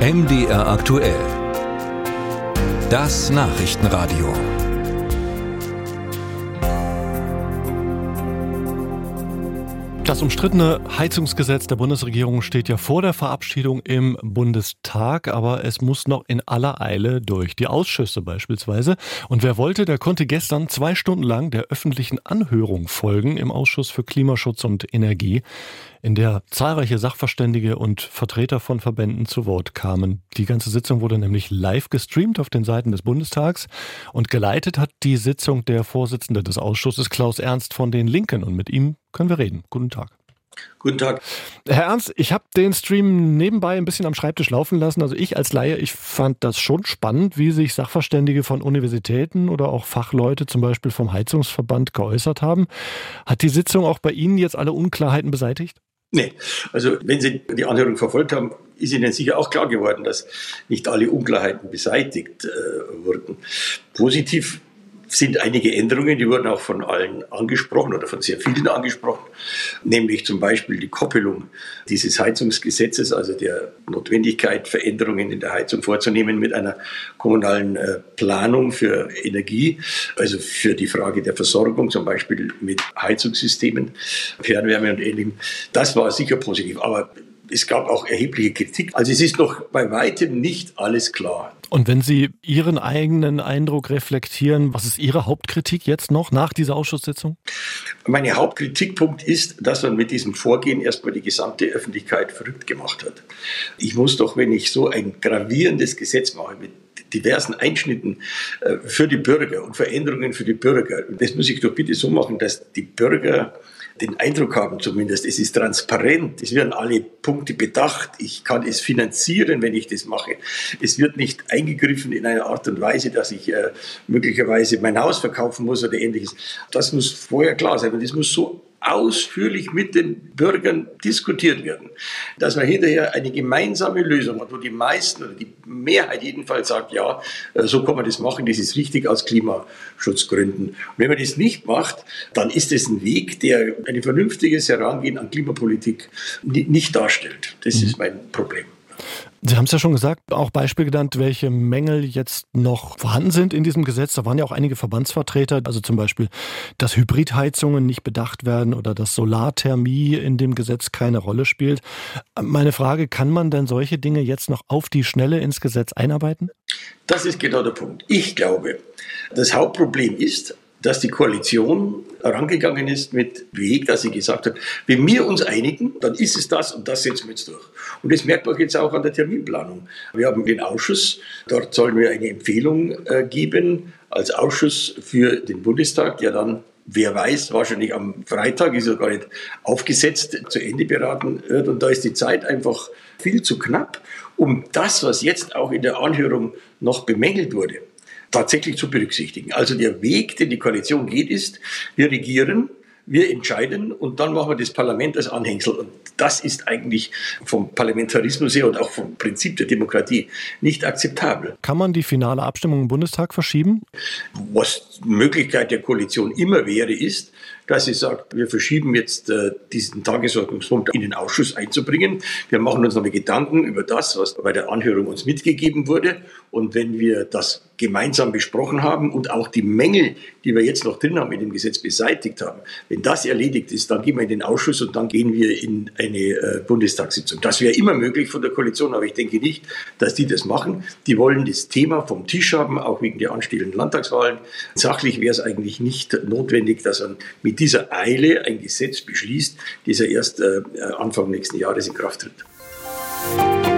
MDR aktuell. Das Nachrichtenradio. Das umstrittene Heizungsgesetz der Bundesregierung steht ja vor der Verabschiedung im Bundestag, aber es muss noch in aller Eile durch die Ausschüsse beispielsweise. Und wer wollte, der konnte gestern zwei Stunden lang der öffentlichen Anhörung folgen im Ausschuss für Klimaschutz und Energie in der zahlreiche Sachverständige und Vertreter von Verbänden zu Wort kamen. Die ganze Sitzung wurde nämlich live gestreamt auf den Seiten des Bundestags und geleitet hat die Sitzung der Vorsitzende des Ausschusses Klaus Ernst von den Linken und mit ihm können wir reden. Guten Tag. Guten Tag. Herr Ernst, ich habe den Stream nebenbei ein bisschen am Schreibtisch laufen lassen. Also ich als Laie, ich fand das schon spannend, wie sich Sachverständige von Universitäten oder auch Fachleute zum Beispiel vom Heizungsverband geäußert haben. Hat die Sitzung auch bei Ihnen jetzt alle Unklarheiten beseitigt? Nee, also wenn Sie die Anhörung verfolgt haben, ist Ihnen sicher auch klar geworden, dass nicht alle Unklarheiten beseitigt äh, wurden. Positiv sind einige Änderungen, die wurden auch von allen angesprochen oder von sehr vielen angesprochen, nämlich zum Beispiel die Koppelung dieses Heizungsgesetzes, also der Notwendigkeit, Veränderungen in der Heizung vorzunehmen mit einer kommunalen äh, Planung für Energie, also für die Frage der Versorgung, zum Beispiel mit Heizungssystemen, Fernwärme und ähnlichem. Das war sicher positiv, aber es gab auch erhebliche Kritik. Also es ist noch bei weitem nicht alles klar. Und wenn Sie Ihren eigenen Eindruck reflektieren, was ist Ihre Hauptkritik jetzt noch nach dieser Ausschusssitzung? Mein Hauptkritikpunkt ist, dass man mit diesem Vorgehen erstmal die gesamte Öffentlichkeit verrückt gemacht hat. Ich muss doch, wenn ich so ein gravierendes Gesetz mache mit diversen Einschnitten äh, für die Bürger und Veränderungen für die Bürger, das muss ich doch bitte so machen, dass die Bürger den Eindruck haben zumindest, es ist transparent, es werden alle Punkte bedacht, ich kann es finanzieren, wenn ich das mache. Es wird nicht eingegriffen in einer Art und Weise, dass ich äh, möglicherweise mein Haus verkaufen muss oder ähnliches. Das muss vorher klar sein und das muss so ausführlich mit den Bürgern diskutiert werden, dass man hinterher eine gemeinsame Lösung hat, wo die meisten oder die Mehrheit jedenfalls sagt, ja, äh, so kann man das machen, das ist richtig aus Klimaschutzgründen. Und wenn man das nicht macht, dann ist es ein Weg, der ein vernünftiges Herangehen an Klimapolitik nicht darstellt. Das ist mein Problem. Sie haben es ja schon gesagt, auch Beispiel genannt, welche Mängel jetzt noch vorhanden sind in diesem Gesetz. Da waren ja auch einige Verbandsvertreter, also zum Beispiel, dass Hybridheizungen nicht bedacht werden oder dass Solarthermie in dem Gesetz keine Rolle spielt. Meine Frage, kann man denn solche Dinge jetzt noch auf die Schnelle ins Gesetz einarbeiten? Das ist genau der Punkt. Ich glaube, das Hauptproblem ist, dass die Koalition herangegangen ist mit Weg, dass sie gesagt hat, wenn wir uns einigen, dann ist es das und das setzen wir jetzt durch. Und das merkt man jetzt auch an der Terminplanung. Wir haben den Ausschuss, dort sollen wir eine Empfehlung äh, geben als Ausschuss für den Bundestag, der dann wer weiß, wahrscheinlich am Freitag ist er gar nicht aufgesetzt, zu Ende beraten wird. Und da ist die Zeit einfach viel zu knapp, um das, was jetzt auch in der Anhörung noch bemängelt wurde, tatsächlich zu berücksichtigen. Also der Weg, den die Koalition geht, ist, wir regieren, wir entscheiden und dann machen wir das Parlament als Anhängsel. Und das ist eigentlich vom Parlamentarismus her und auch vom Prinzip der Demokratie nicht akzeptabel. Kann man die finale Abstimmung im Bundestag verschieben? Was Möglichkeit der Koalition immer wäre, ist, dass sie sagt, wir verschieben jetzt äh, diesen Tagesordnungspunkt in den Ausschuss einzubringen. Wir machen uns nochmal Gedanken über das, was bei der Anhörung uns mitgegeben wurde. Und wenn wir das gemeinsam besprochen haben und auch die Mängel, die wir jetzt noch drin haben in dem Gesetz beseitigt haben, wenn das erledigt ist, dann gehen wir in den Ausschuss und dann gehen wir in eine äh, Bundestagssitzung. Das wäre immer möglich von der Koalition, aber ich denke nicht, dass die das machen. Die wollen das Thema vom Tisch haben, auch wegen der anstehenden Landtagswahlen. Sachlich wäre es eigentlich nicht notwendig, dass man mit dieser Eile ein Gesetz beschließt, das ja erst äh, Anfang nächsten Jahres in Kraft tritt.